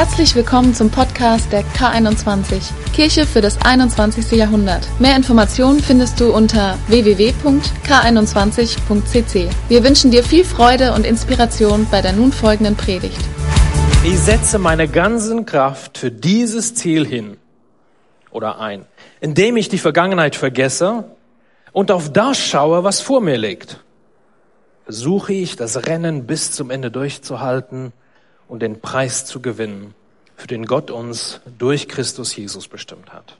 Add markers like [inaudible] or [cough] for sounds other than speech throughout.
Herzlich willkommen zum Podcast der K21, Kirche für das 21. Jahrhundert. Mehr Informationen findest du unter www.k21.cc. Wir wünschen dir viel Freude und Inspiration bei der nun folgenden Predigt. Ich setze meine ganzen Kraft für dieses Ziel hin oder ein, indem ich die Vergangenheit vergesse und auf das schaue, was vor mir liegt. Versuche ich, das Rennen bis zum Ende durchzuhalten und den Preis zu gewinnen, für den Gott uns durch Christus Jesus bestimmt hat.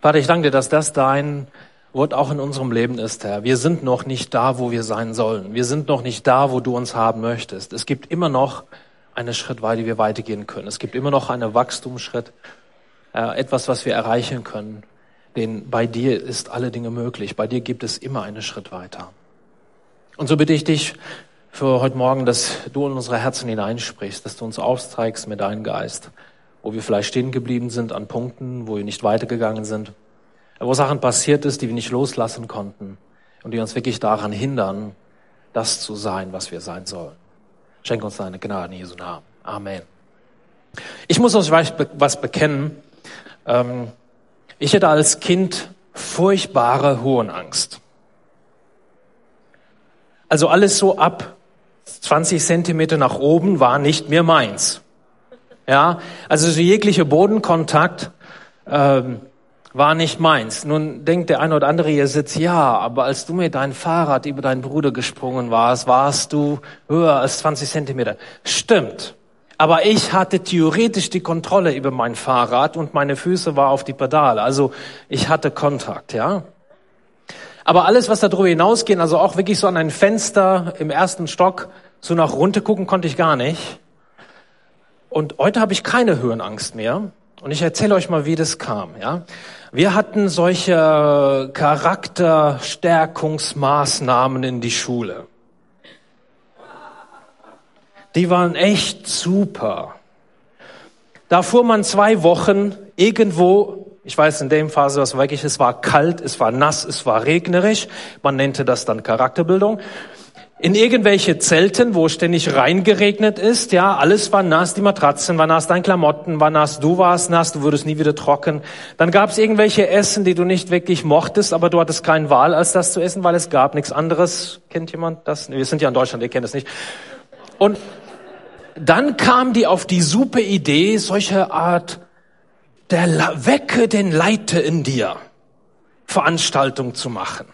Vater, ich danke dir, dass das dein Wort auch in unserem Leben ist, Herr. Wir sind noch nicht da, wo wir sein sollen. Wir sind noch nicht da, wo du uns haben möchtest. Es gibt immer noch eine Schrittweite, die wir weitergehen können. Es gibt immer noch einen Wachstumsschritt, äh, etwas, was wir erreichen können. Denn bei dir ist alle Dinge möglich. Bei dir gibt es immer einen Schritt weiter. Und so bitte ich dich, für heute Morgen, dass du in unsere Herzen hineinsprichst, dass du uns aufzeigst mit deinem Geist, wo wir vielleicht stehen geblieben sind an Punkten, wo wir nicht weitergegangen sind, wo Sachen passiert ist, die wir nicht loslassen konnten und die uns wirklich daran hindern, das zu sein, was wir sein sollen. Schenk uns deine Gnade in Jesu Namen. Amen. Ich muss euch was bekennen. Ähm, ich hatte als Kind furchtbare Hohenangst. Also alles so ab 20 Zentimeter nach oben war nicht mehr meins. Ja, also so jeglicher Bodenkontakt ähm, war nicht meins. Nun denkt der eine oder andere hier sitzt, ja, aber als du mit deinem Fahrrad über deinen Bruder gesprungen warst, warst du höher als 20 Zentimeter. Stimmt. Aber ich hatte theoretisch die Kontrolle über mein Fahrrad und meine Füße war auf die Pedale. Also ich hatte Kontakt, ja. Aber alles, was darüber hinausgeht, also auch wirklich so an ein Fenster im ersten Stock, so nach runter gucken konnte ich gar nicht. Und heute habe ich keine Höhenangst mehr. Und ich erzähle euch mal, wie das kam. Ja, wir hatten solche Charakterstärkungsmaßnahmen in die Schule. Die waren echt super. Da fuhr man zwei Wochen irgendwo ich weiß in dem Phase, was wirklich, es war kalt, es war nass, es war regnerisch. Man nannte das dann Charakterbildung. In irgendwelche Zelten, wo ständig reingeregnet ist, ja, alles war nass, die Matratzen waren nass, deine Klamotten waren nass, du warst nass, du würdest nie wieder trocken. Dann gab es irgendwelche Essen, die du nicht wirklich mochtest, aber du hattest keine Wahl, als das zu essen, weil es gab nichts anderes. Kennt jemand das? Wir sind ja in Deutschland, ihr kennt es nicht. Und dann kam die auf die super Idee, solche Art der Wecke den Leiter in dir Veranstaltung zu machen.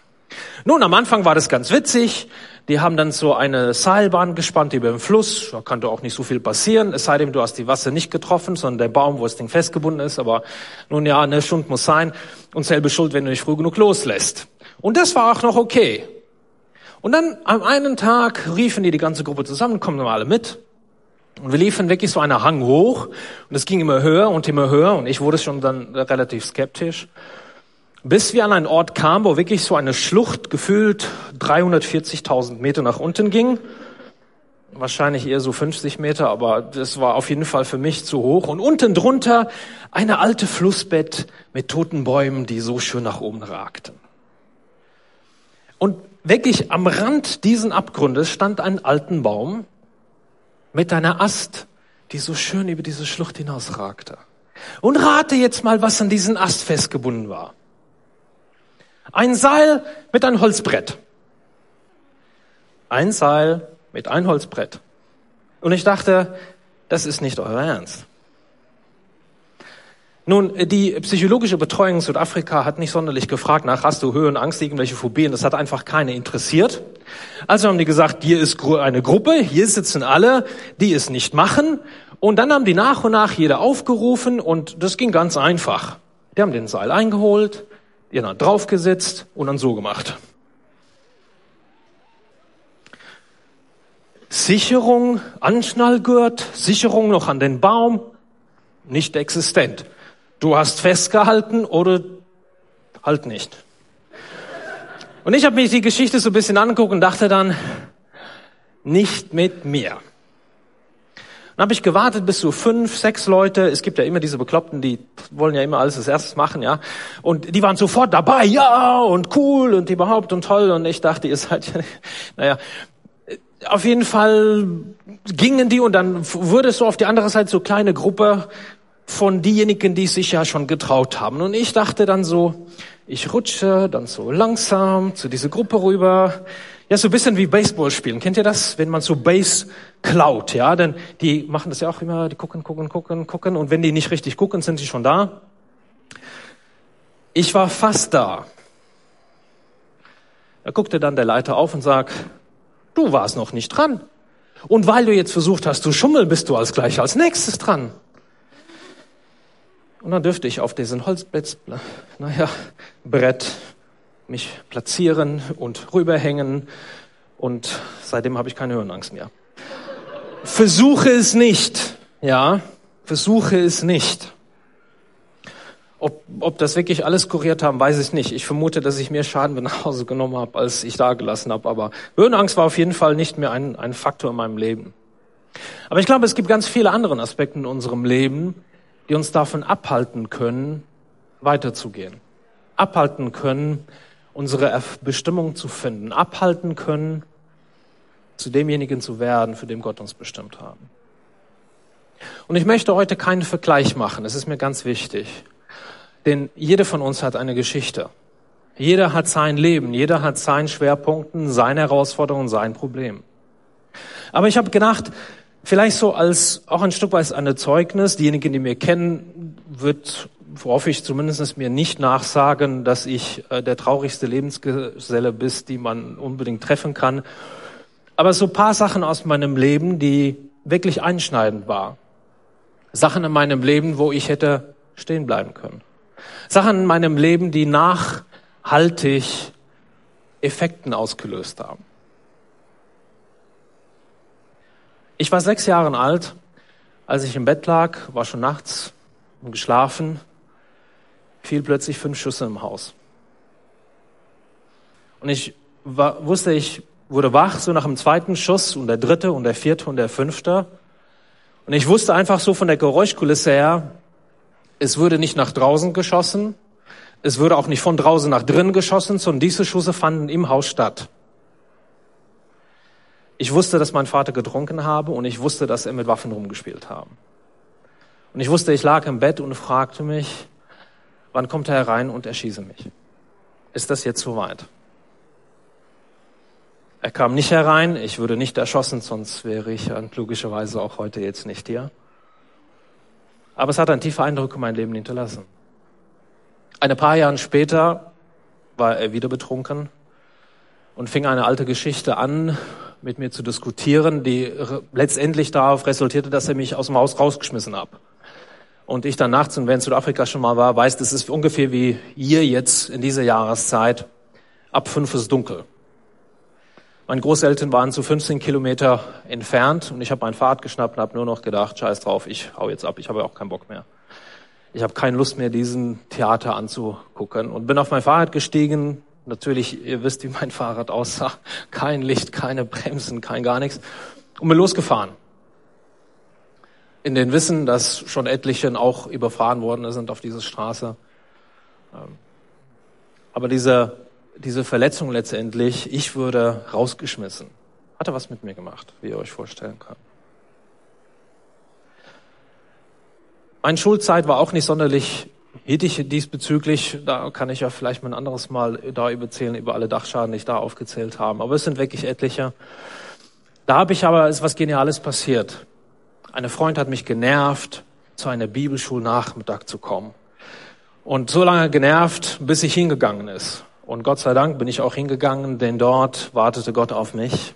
Nun, am Anfang war das ganz witzig. Die haben dann so eine Seilbahn gespannt über den Fluss. Da kann doch auch nicht so viel passieren, es sei denn, du hast die Wasser nicht getroffen, sondern der Baum, wo das Ding festgebunden ist. Aber nun ja, eine Stunde muss sein. Und selbe Schuld, wenn du nicht früh genug loslässt. Und das war auch noch okay. Und dann am einen Tag riefen die die ganze Gruppe zusammen, kommen alle mit. Und wir liefen wirklich so einen Hang hoch und es ging immer höher und immer höher und ich wurde schon dann relativ skeptisch. Bis wir an einen Ort kamen, wo wirklich so eine Schlucht gefühlt 340.000 Meter nach unten ging. Wahrscheinlich eher so 50 Meter, aber das war auf jeden Fall für mich zu hoch. Und unten drunter eine alte Flussbett mit toten Bäumen, die so schön nach oben ragten. Und wirklich am Rand diesen Abgrundes stand ein alten Baum, mit deiner Ast, die so schön über diese Schlucht hinausragte. Und rate jetzt mal, was an diesen Ast festgebunden war. Ein Seil mit einem Holzbrett. Ein Seil mit einem Holzbrett. Und ich dachte, das ist nicht euer Ernst. Nun, die psychologische Betreuung in Südafrika hat nicht sonderlich gefragt nach, hast du Höhenangst, irgendwelche Phobien? Das hat einfach keine interessiert. Also haben die gesagt, hier ist eine Gruppe, hier sitzen alle, die es nicht machen. Und dann haben die nach und nach jeder aufgerufen und das ging ganz einfach. Die haben den Seil eingeholt, die haben draufgesetzt und dann so gemacht. Sicherung, Anschnallgurt, Sicherung noch an den Baum, nicht existent. Du hast festgehalten oder halt nicht. Und ich habe mich die Geschichte so ein bisschen angeguckt und dachte dann, nicht mit mir. Dann habe ich gewartet bis so fünf, sechs Leute. Es gibt ja immer diese Bekloppten, die wollen ja immer alles als erstes machen, ja. Und die waren sofort dabei, ja, und cool und überhaupt und toll. Und ich dachte, ihr seid ja, [laughs] naja, auf jeden Fall gingen die und dann wurde es so auf die andere Seite so kleine Gruppe von diejenigen, die sich ja schon getraut haben. Und ich dachte dann so, ich rutsche dann so langsam zu dieser Gruppe rüber. Ja, so ein bisschen wie Baseball spielen. Kennt ihr das? Wenn man so Base klaut, ja? Denn die machen das ja auch immer, die gucken, gucken, gucken, gucken. Und wenn die nicht richtig gucken, sind sie schon da. Ich war fast da. Da guckte dann der Leiter auf und sagt, du warst noch nicht dran. Und weil du jetzt versucht hast zu schummeln, bist du als gleich als nächstes dran. Und dann dürfte ich auf diesen Holzbrett, naja, Brett mich platzieren und rüberhängen. Und seitdem habe ich keine Höhenangst mehr. Versuche es nicht, ja, versuche es nicht. Ob, ob das wirklich alles kuriert haben, weiß ich nicht. Ich vermute, dass ich mehr Schaden mit nach Hause genommen habe, als ich da gelassen habe. Aber Höhenangst war auf jeden Fall nicht mehr ein, ein Faktor in meinem Leben. Aber ich glaube, es gibt ganz viele andere Aspekte in unserem Leben, die uns davon abhalten können, weiterzugehen. Abhalten können, unsere Bestimmung zu finden. Abhalten können, zu demjenigen zu werden, für den Gott uns bestimmt haben. Und ich möchte heute keinen Vergleich machen. Es ist mir ganz wichtig. Denn jeder von uns hat eine Geschichte. Jeder hat sein Leben, jeder hat seinen Schwerpunkten, seine Herausforderungen, sein Problem. Aber ich habe gedacht, vielleicht so als auch ein Stück weit eine Zeugnis, diejenigen, die mir kennen, wird, hoffe ich zumindest mir nicht nachsagen, dass ich äh, der traurigste Lebensgeselle bist, die man unbedingt treffen kann. Aber so paar Sachen aus meinem Leben, die wirklich einschneidend war. Sachen in meinem Leben, wo ich hätte stehen bleiben können. Sachen in meinem Leben, die nachhaltig Effekten ausgelöst haben. Ich war sechs Jahre alt, als ich im Bett lag, war schon nachts und geschlafen, fiel plötzlich fünf Schüsse im Haus. Und ich war, wusste, ich wurde wach, so nach dem zweiten Schuss und der dritte und der vierte und der fünfte. Und ich wusste einfach so von der Geräuschkulisse her, es wurde nicht nach draußen geschossen. Es wurde auch nicht von draußen nach drinnen geschossen, sondern diese Schüsse fanden im Haus statt. Ich wusste, dass mein Vater getrunken habe und ich wusste, dass er mit Waffen rumgespielt haben. Und ich wusste, ich lag im Bett und fragte mich, wann kommt er herein und erschieße mich? Ist das jetzt soweit? Er kam nicht herein, ich würde nicht erschossen, sonst wäre ich logischerweise auch heute jetzt nicht hier. Aber es hat einen tiefen Eindruck in mein Leben hinterlassen. Ein paar Jahre später war er wieder betrunken und fing eine alte Geschichte an, mit mir zu diskutieren, die letztendlich darauf resultierte, dass er mich aus dem Haus rausgeschmissen hat. Und ich dann nachts, und wer in Südafrika schon mal war, weiß, das ist ungefähr wie hier jetzt in dieser Jahreszeit. Ab fünf ist dunkel. Meine Großeltern waren zu 15 Kilometer entfernt und ich habe mein Fahrrad geschnappt und habe nur noch gedacht, scheiß drauf, ich hau jetzt ab, ich habe auch keinen Bock mehr. Ich habe keine Lust mehr, diesen Theater anzugucken und bin auf mein Fahrrad gestiegen. Natürlich, ihr wisst, wie mein Fahrrad aussah. Kein Licht, keine Bremsen, kein gar nichts. Und bin losgefahren. In den Wissen, dass schon etliche auch überfahren worden sind auf diese Straße. Ähm, aber diese diese Verletzung letztendlich, ich würde rausgeschmissen. Hat er was mit mir gemacht, wie ihr euch vorstellen könnt. Meine Schulzeit war auch nicht sonderlich hittig diesbezüglich. Da kann ich ja vielleicht mal ein anderes Mal da überzählen, über alle Dachschaden, die ich da aufgezählt habe. Aber es sind wirklich etliche. Da habe ich aber, ist was Geniales passiert. Eine Freund hat mich genervt, zu einer Bibelschulnachmittag zu kommen. Und so lange genervt, bis ich hingegangen ist. Und Gott sei Dank bin ich auch hingegangen, denn dort wartete Gott auf mich.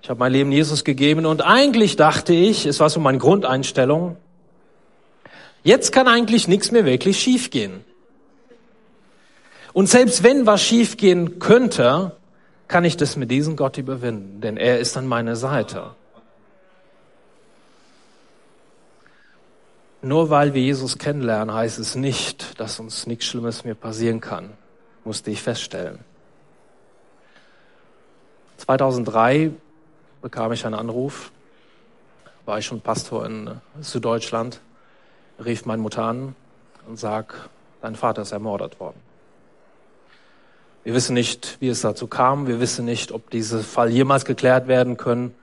Ich habe mein Leben Jesus gegeben und eigentlich dachte ich, es war so meine Grundeinstellung, jetzt kann eigentlich nichts mehr wirklich schiefgehen. Und selbst wenn was schiefgehen könnte, kann ich das mit diesem Gott überwinden, denn er ist an meiner Seite. Nur weil wir Jesus kennenlernen, heißt es nicht, dass uns nichts Schlimmes mehr passieren kann musste ich feststellen. 2003 bekam ich einen Anruf, war ich schon Pastor in Süddeutschland, rief meine Mutter an und sag, dein Vater ist ermordet worden. Wir wissen nicht, wie es dazu kam. Wir wissen nicht, ob dieser Fall jemals geklärt werden können.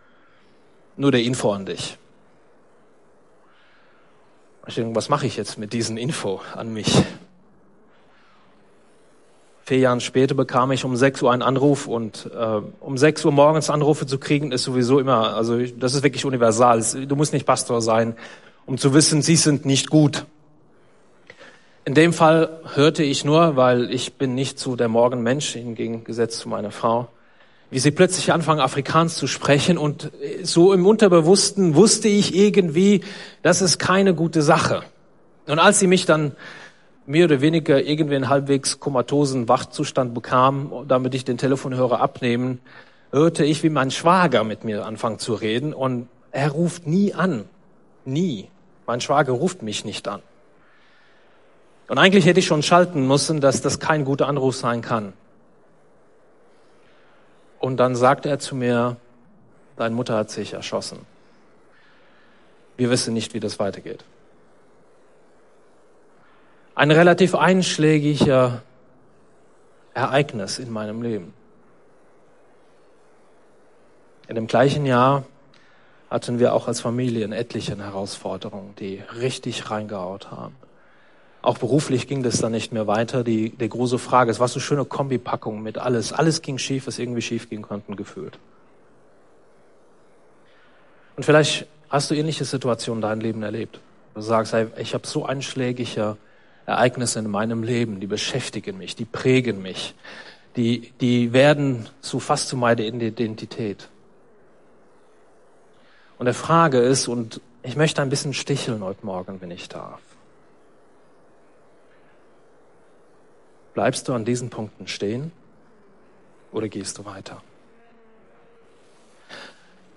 Nur der Info an dich. Ich denke, was mache ich jetzt mit diesen Info an mich? Vier Jahre später bekam ich um 6 Uhr einen Anruf und äh, um 6 Uhr morgens Anrufe zu kriegen ist sowieso immer, also das ist wirklich universal. Du musst nicht Pastor sein, um zu wissen, sie sind nicht gut. In dem Fall hörte ich nur, weil ich bin nicht so der Morgenmensch, im Gegensatz zu meiner Frau, wie sie plötzlich anfangen, Afrikaans zu sprechen und so im Unterbewussten wusste ich irgendwie, das ist keine gute Sache. Und als sie mich dann mehr oder weniger irgendwie in halbwegs komatosen Wachzustand bekam, damit ich den Telefonhörer abnehmen, hörte ich, wie mein Schwager mit mir anfängt zu reden und er ruft nie an. Nie. Mein Schwager ruft mich nicht an. Und eigentlich hätte ich schon schalten müssen, dass das kein guter Anruf sein kann. Und dann sagte er zu mir, deine Mutter hat sich erschossen. Wir wissen nicht, wie das weitergeht. Ein relativ einschlägiger Ereignis in meinem Leben. In dem gleichen Jahr hatten wir auch als Familie etliche Herausforderungen, die richtig reingehaut haben. Auch beruflich ging das dann nicht mehr weiter. Die, die große Frage, es war so schöne Kombipackung mit alles. Alles ging schief, was irgendwie schief gehen konnte, gefühlt. Und vielleicht hast du ähnliche Situationen in deinem Leben erlebt. Du sagst, hey, ich habe so einschlägige Ereignisse in meinem Leben, die beschäftigen mich, die prägen mich, die, die werden zu fast zu meiner Identität. Und der Frage ist, und ich möchte ein bisschen sticheln heute Morgen, wenn ich darf. Bleibst du an diesen Punkten stehen oder gehst du weiter?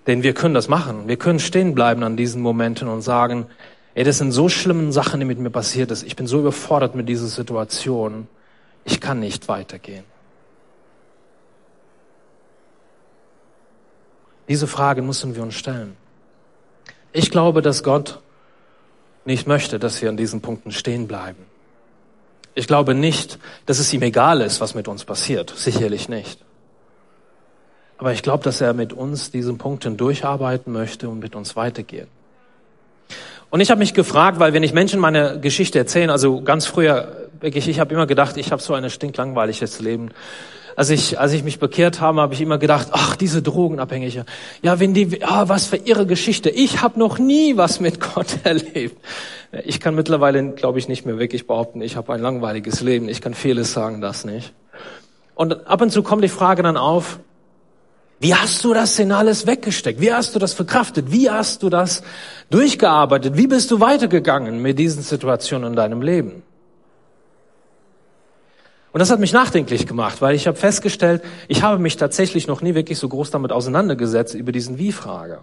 Denn wir können das machen. Wir können stehen bleiben an diesen Momenten und sagen, ey, das sind so schlimme Sachen, die mit mir passiert ist. Ich bin so überfordert mit dieser Situation. Ich kann nicht weitergehen. Diese Frage müssen wir uns stellen. Ich glaube, dass Gott nicht möchte, dass wir an diesen Punkten stehen bleiben. Ich glaube nicht, dass es ihm egal ist, was mit uns passiert. Sicherlich nicht. Aber ich glaube, dass er mit uns diesen Punkten durcharbeiten möchte und mit uns weitergehen. Und ich habe mich gefragt, weil wenn ich Menschen meine Geschichte erzähle, also ganz früher, wirklich, ich habe immer gedacht, ich habe so ein stinklangweiliges Leben als ich, als ich mich bekehrt habe, habe ich immer gedacht, ach, diese Drogenabhängige. Ja, wenn die, ah, was für ihre Geschichte. Ich habe noch nie was mit Gott [laughs] erlebt. Ich kann mittlerweile, glaube ich, nicht mehr wirklich behaupten, ich habe ein langweiliges Leben. Ich kann vieles sagen, das nicht. Und ab und zu kommt die Frage dann auf, wie hast du das denn alles weggesteckt? Wie hast du das verkraftet? Wie hast du das durchgearbeitet? Wie bist du weitergegangen mit diesen Situationen in deinem Leben? Und das hat mich nachdenklich gemacht, weil ich habe festgestellt, ich habe mich tatsächlich noch nie wirklich so groß damit auseinandergesetzt über diesen Wie-Frage.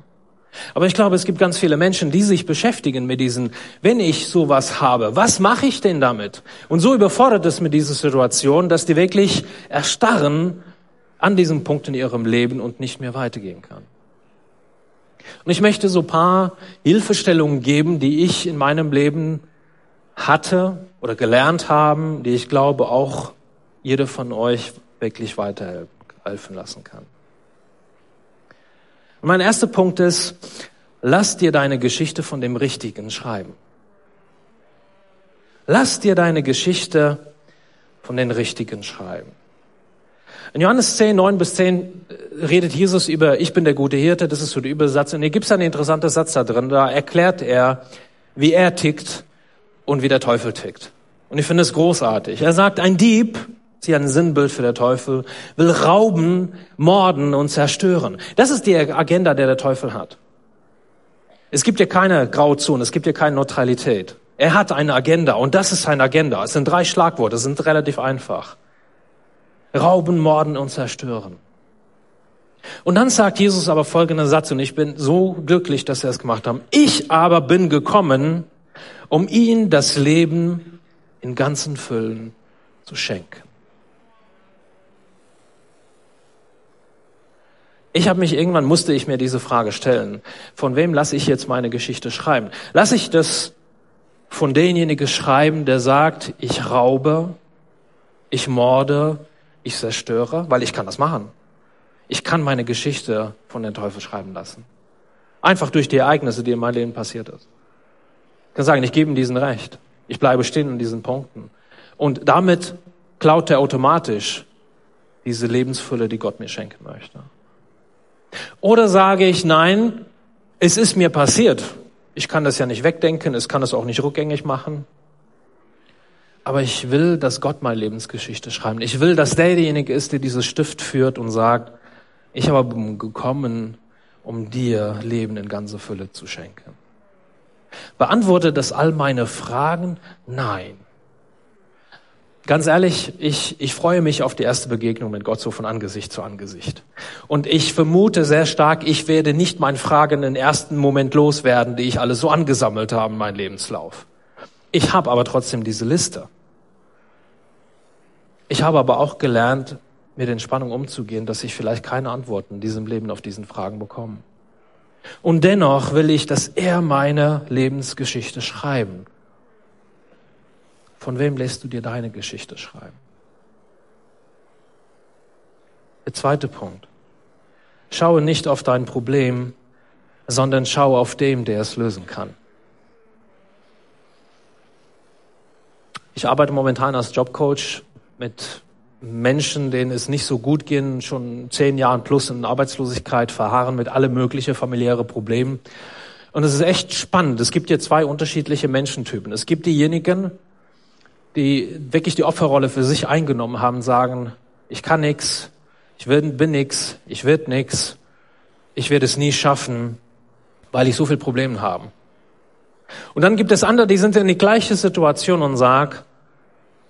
Aber ich glaube, es gibt ganz viele Menschen, die sich beschäftigen mit diesen, wenn ich sowas habe, was mache ich denn damit? Und so überfordert es mit dieser Situation, dass die wirklich erstarren an diesem Punkt in ihrem Leben und nicht mehr weitergehen kann. Und ich möchte so paar Hilfestellungen geben, die ich in meinem Leben hatte oder gelernt haben, die ich glaube auch jeder von euch wirklich weiterhelfen lassen kann. Und mein erster Punkt ist, lass dir deine Geschichte von dem Richtigen schreiben. Lass dir deine Geschichte von den Richtigen schreiben. In Johannes 10, 9 bis 10 redet Jesus über, ich bin der gute Hirte, das ist so der Übersatz. Und hier gibt es einen interessanten Satz da drin, da erklärt er, wie er tickt und wie der Teufel tickt. Und ich finde es großartig. Er sagt, ein Dieb Sie ein Sinnbild für der Teufel, will rauben, morden und zerstören. Das ist die Agenda, der der Teufel hat. Es gibt ja keine Grauzone, es gibt ja keine Neutralität. Er hat eine Agenda und das ist seine Agenda. Es sind drei Schlagworte, es sind relativ einfach. Rauben, morden und zerstören. Und dann sagt Jesus aber folgenden Satz, und ich bin so glücklich, dass er es gemacht haben. Ich aber bin gekommen, um ihnen das Leben in ganzen Füllen zu schenken. Ich habe mich irgendwann musste ich mir diese Frage stellen: Von wem lasse ich jetzt meine Geschichte schreiben? Lasse ich das von demjenigen schreiben, der sagt: Ich raube, ich morde, ich zerstöre, weil ich kann das machen. Ich kann meine Geschichte von den Teufel schreiben lassen. Einfach durch die Ereignisse, die in meinem Leben passiert ist. Ich kann sagen, ich gebe ihm diesen Recht. Ich bleibe stehen in diesen Punkten. Und damit klaut er automatisch diese Lebensfülle, die Gott mir schenken möchte. Oder sage ich, nein, es ist mir passiert. Ich kann das ja nicht wegdenken, es kann es auch nicht rückgängig machen. Aber ich will, dass Gott meine Lebensgeschichte schreibt. Ich will, dass der derjenige ist, der dieses Stift führt und sagt, ich habe gekommen, um dir Leben in ganzer Fülle zu schenken. Beantworte das all meine Fragen? Nein. Ganz ehrlich, ich, ich freue mich auf die erste Begegnung mit Gott so von Angesicht zu Angesicht. Und ich vermute sehr stark, ich werde nicht meinen Fragen im ersten Moment loswerden, die ich alle so angesammelt habe in meinem Lebenslauf. Ich habe aber trotzdem diese Liste. Ich habe aber auch gelernt, mit den Spannungen umzugehen, dass ich vielleicht keine Antworten in diesem Leben auf diesen Fragen bekomme. Und dennoch will ich, dass er meine Lebensgeschichte schreiben. Von wem lässt du dir deine Geschichte schreiben? Der zweite Punkt. Schaue nicht auf dein Problem, sondern schaue auf dem, der es lösen kann. Ich arbeite momentan als Jobcoach mit Menschen, denen es nicht so gut gehen, schon zehn Jahren plus in Arbeitslosigkeit verharren mit alle möglichen familiäre Problemen. Und es ist echt spannend. Es gibt hier zwei unterschiedliche Menschentypen. Es gibt diejenigen, die wirklich die Opferrolle für sich eingenommen haben, sagen, ich kann nix, ich bin, bin nix, ich werd nix, ich werde es nie schaffen, weil ich so viel Probleme habe. Und dann gibt es andere, die sind in die gleiche Situation und sagen,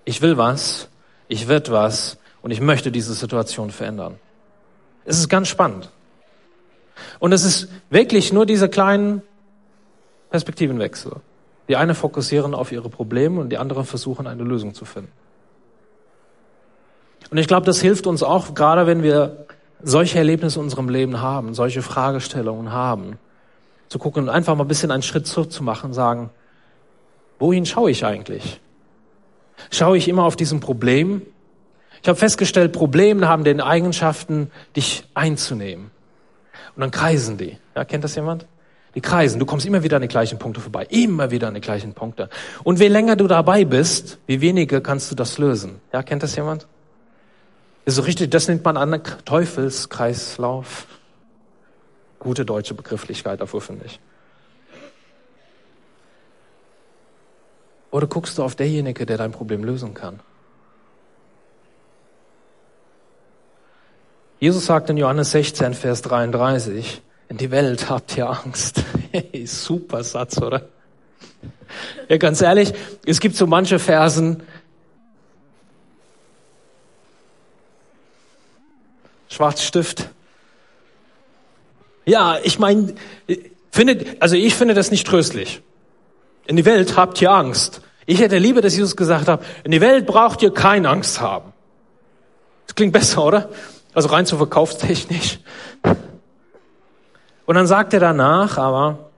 ich will was, ich werd was und ich möchte diese Situation verändern. Es ist ganz spannend. Und es ist wirklich nur diese kleinen Perspektivenwechsel. Die eine fokussieren auf ihre Probleme und die anderen versuchen eine Lösung zu finden. Und ich glaube, das hilft uns auch, gerade wenn wir solche Erlebnisse in unserem Leben haben, solche Fragestellungen haben, zu gucken und einfach mal ein bisschen einen Schritt zurück zu machen, sagen, wohin schaue ich eigentlich? Schaue ich immer auf diesem Problem? Ich habe festgestellt, Probleme haben den Eigenschaften, dich einzunehmen. Und dann kreisen die. Ja, kennt das jemand? Die kreisen. Du kommst immer wieder an die gleichen Punkte vorbei. Immer wieder an die gleichen Punkte. Und je länger du dabei bist, wie weniger kannst du das lösen. Ja, kennt das jemand? Ist so richtig, das nennt man einen Teufelskreislauf. Gute deutsche Begrifflichkeit dafür, finde ich. Oder guckst du auf derjenige, der dein Problem lösen kann? Jesus sagt in Johannes 16, Vers 33, in die Welt habt ihr Angst. [laughs] Super Satz, oder? Ja, ganz ehrlich, es gibt so manche Versen, Schwarzstift. Ja, ich meine, findet, also ich finde das nicht tröstlich. In die Welt habt ihr Angst. Ich hätte lieber, dass Jesus gesagt hat, in die Welt braucht ihr keine Angst haben. Das klingt besser, oder? Also rein zur Verkaufstechnik. Und dann sagt er danach, aber,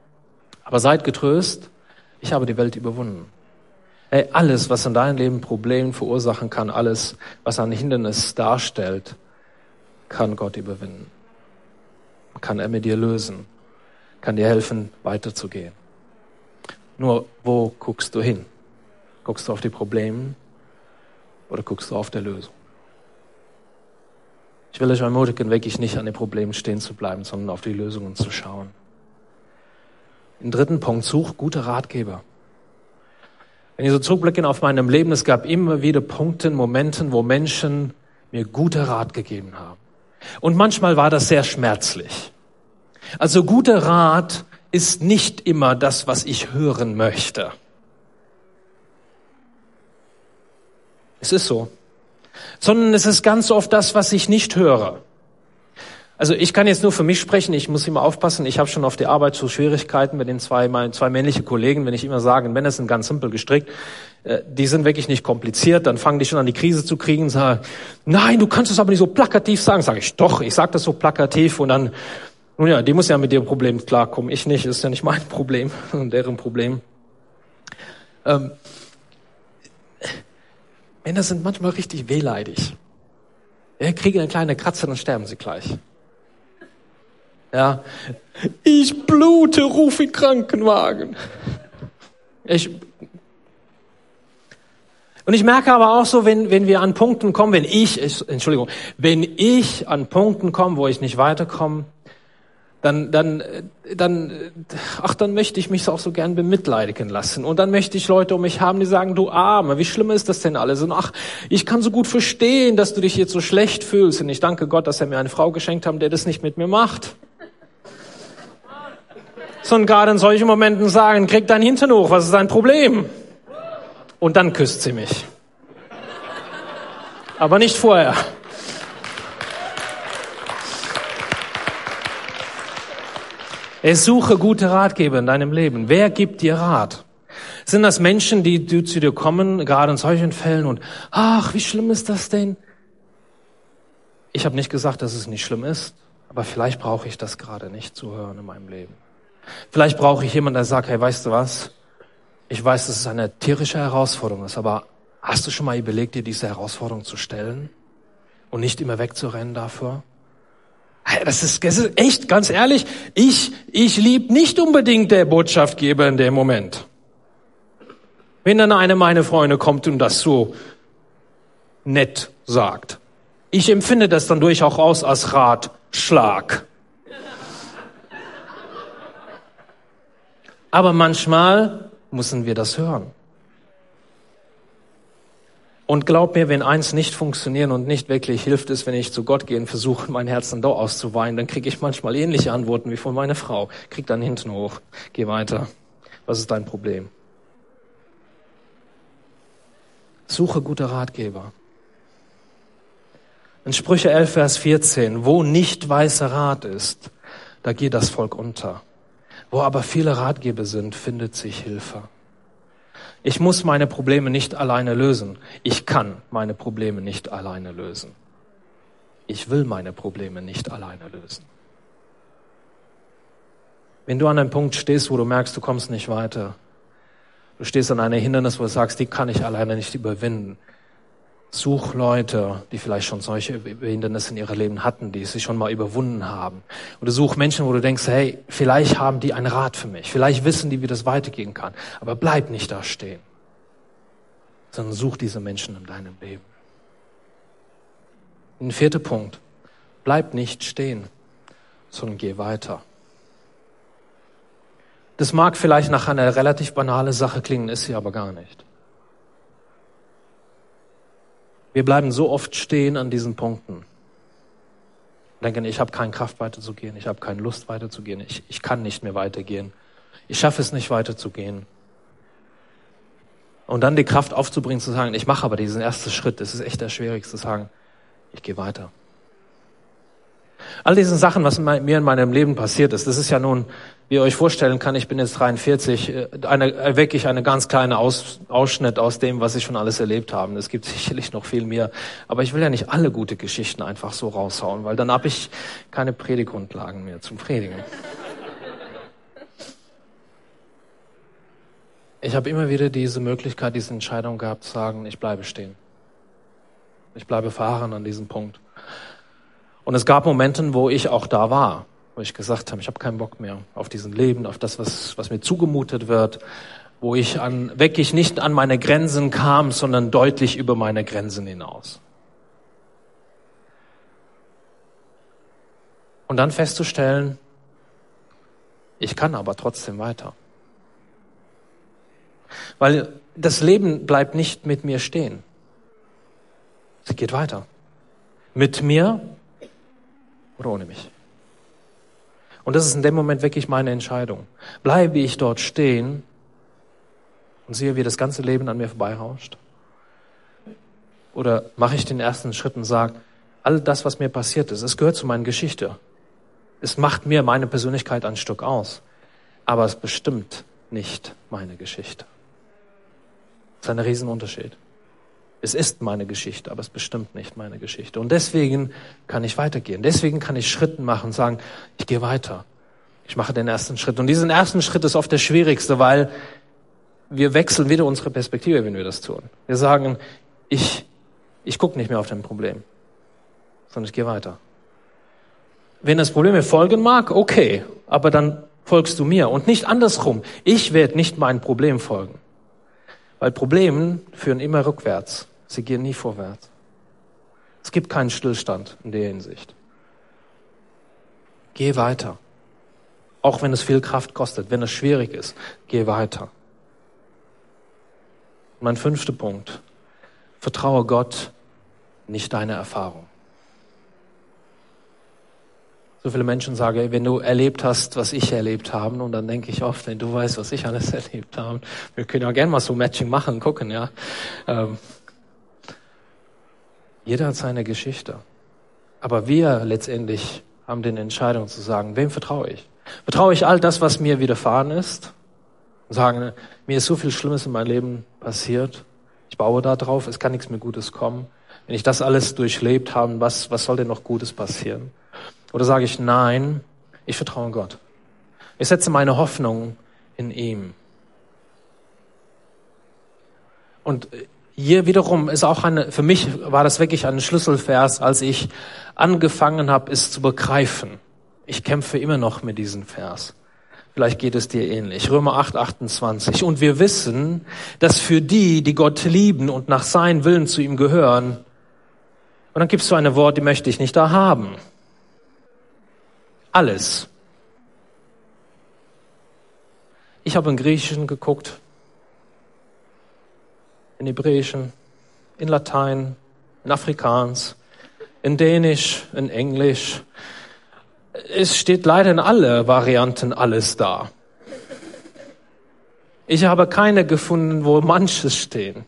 aber seid getröst, ich habe die Welt überwunden. Ey, alles, was in deinem Leben Probleme verursachen kann, alles, was ein Hindernis darstellt, kann Gott überwinden. Kann er mit dir lösen. Kann dir helfen, weiterzugehen. Nur, wo guckst du hin? Guckst du auf die Probleme oder guckst du auf der Lösung? Ich will euch ermutigen, wirklich nicht an den Problemen stehen zu bleiben, sondern auf die Lösungen zu schauen. Im dritten Punkt, such gute Ratgeber. Wenn ich so zurückblicke auf meinem Leben, es gab immer wieder Punkte, Momenten, wo Menschen mir gute Rat gegeben haben. Und manchmal war das sehr schmerzlich. Also guter Rat ist nicht immer das, was ich hören möchte. Es ist so sondern es ist ganz oft das, was ich nicht höre. Also ich kann jetzt nur für mich sprechen, ich muss immer aufpassen, ich habe schon auf der Arbeit so Schwierigkeiten mit den zwei, meinen zwei männliche Kollegen, wenn ich immer sage, Männer sind ganz simpel gestrickt, äh, die sind wirklich nicht kompliziert, dann fangen die schon an die Krise zu kriegen und sagen, nein, du kannst es aber nicht so plakativ sagen. Sage ich, doch, ich sage das so plakativ und dann, nun ja, die muss ja mit ihrem Problem klarkommen, ich nicht, ist ja nicht mein [laughs] Problem und deren Problem. Ähm, Männer sind manchmal richtig wehleidig. Ja, kriegen eine kleine Kratzer, dann sterben sie gleich. Ja, ich blute, ruf in Krankenwagen. Ich, und ich merke aber auch so, wenn, wenn wir an Punkten kommen, wenn ich, Entschuldigung, wenn ich an Punkten komme, wo ich nicht weiterkomme, dann, dann, dann, ach, dann möchte ich mich auch so gern bemitleidigen lassen. Und dann möchte ich Leute um mich haben, die sagen, du Arme, wie schlimm ist das denn alles? Und ach, ich kann so gut verstehen, dass du dich jetzt so schlecht fühlst. Und ich danke Gott, dass er mir eine Frau geschenkt hat, der das nicht mit mir macht. Sondern gerade in solchen Momenten sagen, krieg dein Hintern hoch, was ist dein Problem? Und dann küsst sie mich. Aber nicht vorher. Es suche gute Ratgeber in deinem Leben. Wer gibt dir Rat? Sind das Menschen, die, zu dir kommen, gerade in solchen Fällen und, ach, wie schlimm ist das denn? Ich habe nicht gesagt, dass es nicht schlimm ist, aber vielleicht brauche ich das gerade nicht zu hören in meinem Leben. Vielleicht brauche ich jemanden, der sagt, hey, weißt du was? Ich weiß, dass es eine tierische Herausforderung ist, aber hast du schon mal überlegt, dir diese Herausforderung zu stellen und nicht immer wegzurennen dafür? Das ist, das ist echt, ganz ehrlich, ich, ich lieb nicht unbedingt der Botschaftgeber in dem Moment. Wenn dann eine meiner Freunde kommt und das so nett sagt. Ich empfinde das dann durchaus als Ratschlag. Aber manchmal müssen wir das hören. Und glaub mir, wenn eins nicht funktionieren und nicht wirklich hilft, ist, wenn ich zu Gott gehe und versuche, mein Herz dann doch auszuweinen, dann kriege ich manchmal ähnliche Antworten wie von meiner Frau. Krieg dann hinten hoch. Geh weiter. Was ist dein Problem? Suche gute Ratgeber. In Sprüche 11, Vers 14, wo nicht weißer Rat ist, da geht das Volk unter. Wo aber viele Ratgeber sind, findet sich Hilfe. Ich muss meine Probleme nicht alleine lösen. Ich kann meine Probleme nicht alleine lösen. Ich will meine Probleme nicht alleine lösen. Wenn du an einem Punkt stehst, wo du merkst, du kommst nicht weiter, du stehst an einer Hindernis, wo du sagst, die kann ich alleine nicht überwinden, Such Leute, die vielleicht schon solche Hindernisse in ihrem Leben hatten, die sie schon mal überwunden haben. Oder such Menschen, wo du denkst, hey, vielleicht haben die einen Rat für mich. Vielleicht wissen die, wie das weitergehen kann. Aber bleib nicht da stehen. Sondern such diese Menschen in deinem Leben. Ein vierter Punkt. Bleib nicht stehen, sondern geh weiter. Das mag vielleicht nach einer relativ banale Sache klingen, ist sie aber gar nicht. Wir bleiben so oft stehen an diesen Punkten. Denken, ich habe keine Kraft weiterzugehen, ich habe keine Lust weiterzugehen, ich, ich kann nicht mehr weitergehen, ich schaffe es nicht weiterzugehen. Und dann die Kraft aufzubringen, zu sagen, ich mache aber diesen ersten Schritt, das ist echt der schwierigste, zu sagen, ich gehe weiter. All diese Sachen, was mir in meinem Leben passiert ist, das ist ja nun, wie ihr euch vorstellen kann, ich bin jetzt 43, äh, eine, äh, wirklich eine ganz kleine Aus, Ausschnitt aus dem, was ich schon alles erlebt habe. Es gibt [laughs] sicherlich noch viel mehr. Aber ich will ja nicht alle gute Geschichten einfach so raushauen, weil dann habe ich keine Prediggrundlagen mehr zum Predigen. Ich habe immer wieder diese Möglichkeit, diese Entscheidung gehabt, zu sagen, ich bleibe stehen. Ich bleibe fahren an diesem Punkt. Und es gab Momente, wo ich auch da war, wo ich gesagt habe, ich habe keinen Bock mehr auf diesen Leben, auf das, was, was mir zugemutet wird, wo ich an, wirklich nicht an meine Grenzen kam, sondern deutlich über meine Grenzen hinaus. Und dann festzustellen, ich kann aber trotzdem weiter. Weil das Leben bleibt nicht mit mir stehen. Sie geht weiter. Mit mir oder ohne mich. Und das ist in dem Moment wirklich meine Entscheidung. Bleibe ich dort stehen und sehe, wie das ganze Leben an mir vorbeirauscht? Oder mache ich den ersten Schritt und sage, all das, was mir passiert ist, es gehört zu meiner Geschichte. Es macht mir meine Persönlichkeit ein Stück aus. Aber es bestimmt nicht meine Geschichte. Das ist ein Riesenunterschied. Es ist meine Geschichte, aber es bestimmt nicht meine Geschichte. Und deswegen kann ich weitergehen. Deswegen kann ich Schritten machen und sagen, ich gehe weiter. Ich mache den ersten Schritt. Und diesen ersten Schritt ist oft der schwierigste, weil wir wechseln wieder unsere Perspektive, wenn wir das tun. Wir sagen, ich, ich gucke nicht mehr auf dein Problem. sondern ich gehe weiter. Wenn das Problem mir folgen mag, okay, aber dann folgst du mir und nicht andersrum. Ich werde nicht mein Problem folgen, weil Probleme führen immer rückwärts. Sie gehen nie vorwärts. Es gibt keinen Stillstand in der Hinsicht. Geh weiter. Auch wenn es viel Kraft kostet, wenn es schwierig ist, geh weiter. Mein fünfter Punkt. Vertraue Gott, nicht deine Erfahrung. So viele Menschen sagen, wenn du erlebt hast, was ich erlebt habe, und dann denke ich oft, wenn du weißt, was ich alles [laughs] erlebt habe, wir können ja gerne mal so Matching machen, gucken, ja. Ähm, jeder hat seine Geschichte. Aber wir letztendlich haben den Entscheidung zu sagen, wem vertraue ich? Vertraue ich all das, was mir widerfahren ist? Und sagen, mir ist so viel Schlimmes in meinem Leben passiert. Ich baue da drauf, es kann nichts mehr Gutes kommen. Wenn ich das alles durchlebt habe, was, was soll denn noch Gutes passieren? Oder sage ich, nein, ich vertraue Gott. Ich setze meine Hoffnung in ihm. Und hier wiederum ist auch eine, für mich war das wirklich ein Schlüsselvers, als ich angefangen habe, es zu begreifen. Ich kämpfe immer noch mit diesem Vers. Vielleicht geht es dir ähnlich. Römer 8, 28. Und wir wissen, dass für die, die Gott lieben und nach seinem Willen zu ihm gehören, und dann gibst du eine Wort, die möchte ich nicht da haben. Alles. Ich habe in Griechischen geguckt, in Hebräischen, in Latein, in Afrikaans, in Dänisch, in Englisch. Es steht leider in alle Varianten alles da. Ich habe keine gefunden, wo manches stehen.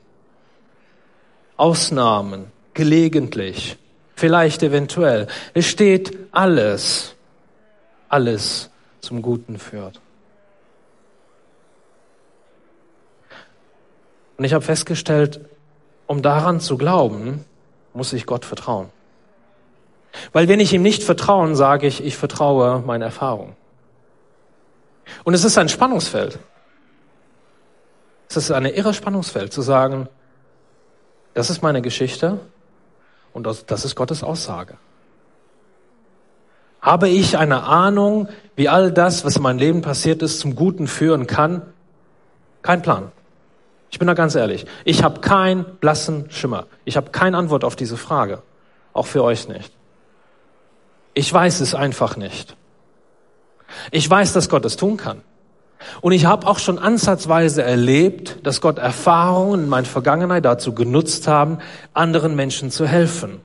Ausnahmen, gelegentlich, vielleicht eventuell. Es steht alles, alles zum Guten führt. Und ich habe festgestellt, um daran zu glauben, muss ich Gott vertrauen. Weil wenn ich ihm nicht vertraue, sage ich, ich vertraue meine Erfahrung. Und es ist ein Spannungsfeld. Es ist eine irre Spannungsfeld zu sagen, das ist meine Geschichte und das ist Gottes Aussage. Habe ich eine Ahnung, wie all das, was in meinem Leben passiert ist, zum Guten führen kann? Kein Plan. Ich bin da ganz ehrlich. Ich habe keinen blassen Schimmer. Ich habe keine Antwort auf diese Frage. Auch für euch nicht. Ich weiß es einfach nicht. Ich weiß, dass Gott es tun kann. Und ich habe auch schon ansatzweise erlebt, dass Gott Erfahrungen in meiner Vergangenheit dazu genutzt haben, anderen Menschen zu helfen.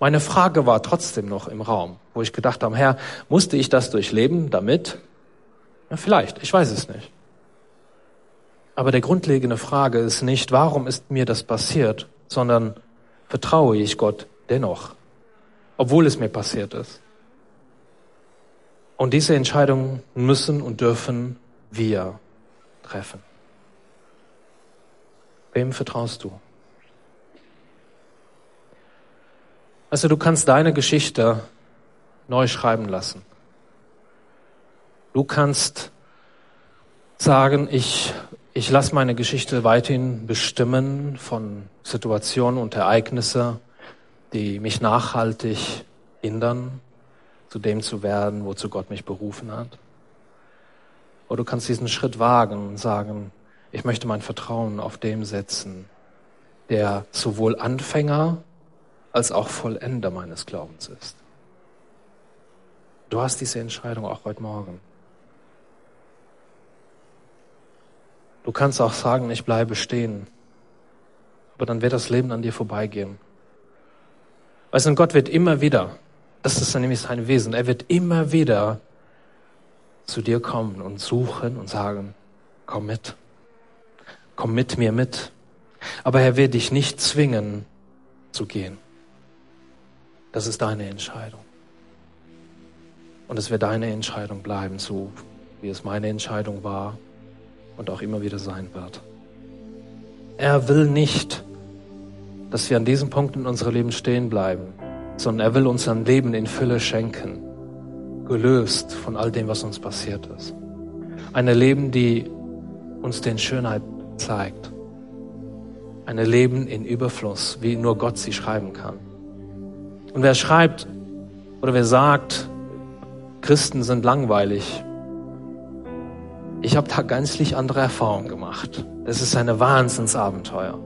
Meine Frage war trotzdem noch im Raum, wo ich gedacht habe, Herr, musste ich das durchleben damit? Ja, vielleicht, ich weiß es nicht. Aber der grundlegende Frage ist nicht, warum ist mir das passiert, sondern vertraue ich Gott dennoch, obwohl es mir passiert ist. Und diese Entscheidung müssen und dürfen wir treffen. Wem vertraust du? Also du kannst deine Geschichte neu schreiben lassen. Du kannst sagen, ich ich lasse meine Geschichte weiterhin bestimmen von Situationen und Ereignissen, die mich nachhaltig hindern, zu dem zu werden, wozu Gott mich berufen hat. Oder du kannst diesen Schritt wagen und sagen, ich möchte mein Vertrauen auf dem setzen, der sowohl Anfänger als auch Vollender meines Glaubens ist. Du hast diese Entscheidung auch heute Morgen. Du kannst auch sagen, ich bleibe stehen. Aber dann wird das Leben an dir vorbeigehen. Weißt du, Gott wird immer wieder, das ist nämlich sein Wesen, er wird immer wieder zu dir kommen und suchen und sagen, komm mit, komm mit mir mit. Aber er wird dich nicht zwingen zu gehen. Das ist deine Entscheidung. Und es wird deine Entscheidung bleiben, so wie es meine Entscheidung war und auch immer wieder sein wird. Er will nicht, dass wir an diesem Punkt in unserem Leben stehen bleiben, sondern er will uns ein Leben in Fülle schenken, gelöst von all dem, was uns passiert ist. Ein Leben, die uns den Schönheit zeigt. Ein Leben in Überfluss, wie nur Gott sie schreiben kann. Und wer schreibt oder wer sagt, Christen sind langweilig, ich habe da gänzlich andere Erfahrungen gemacht. Es ist eine Wahnsinnsabenteuer.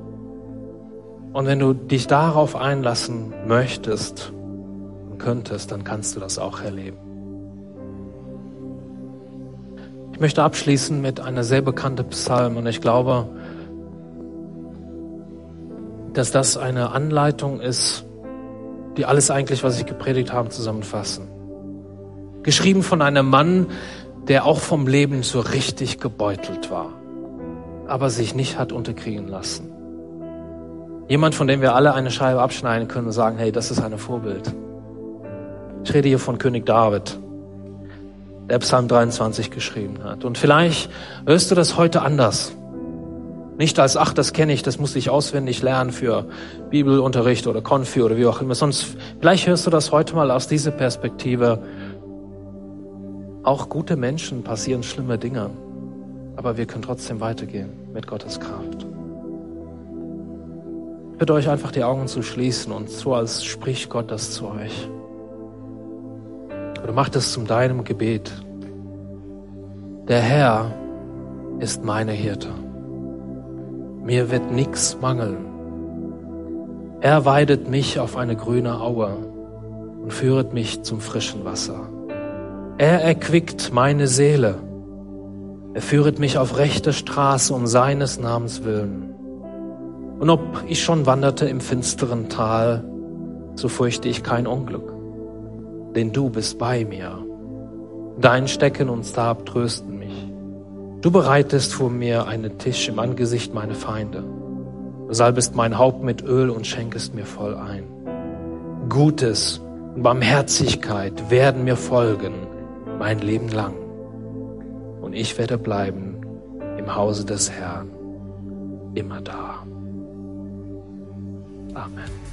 Und wenn du dich darauf einlassen möchtest und könntest, dann kannst du das auch erleben. Ich möchte abschließen mit einer sehr bekannten Psalm und ich glaube, dass das eine Anleitung ist, die alles eigentlich, was ich gepredigt habe, zusammenfassen. Geschrieben von einem Mann, der auch vom Leben so richtig gebeutelt war, aber sich nicht hat unterkriegen lassen. Jemand, von dem wir alle eine Scheibe abschneiden können und sagen, hey, das ist ein Vorbild. Ich rede hier von König David, der Psalm 23 geschrieben hat. Und vielleicht hörst du das heute anders. Nicht als, ach, das kenne ich, das muss ich auswendig lernen für Bibelunterricht oder Konfi oder wie auch immer. Sonst, vielleicht hörst du das heute mal aus dieser Perspektive auch gute Menschen passieren schlimme Dinge, aber wir können trotzdem weitergehen mit Gottes Kraft. Ich bitte euch einfach die Augen zu schließen und so als spricht Gott das zu euch. Oder macht es zum deinem Gebet. Der Herr ist meine Hirte. Mir wird nichts mangeln. Er weidet mich auf eine grüne Aue und führet mich zum frischen Wasser. Er erquickt meine Seele. Er führet mich auf rechte Straße um seines Namens willen. Und ob ich schon wanderte im finsteren Tal, so fürchte ich kein Unglück, denn du bist bei mir. Dein Stecken und Stab trösten mich. Du bereitest vor mir einen Tisch im Angesicht meiner Feinde. Du salbest mein Haupt mit Öl und schenkest mir voll ein. Gutes und Barmherzigkeit werden mir folgen mein Leben lang. Und ich werde bleiben im Hause des Herrn immer da. Amen.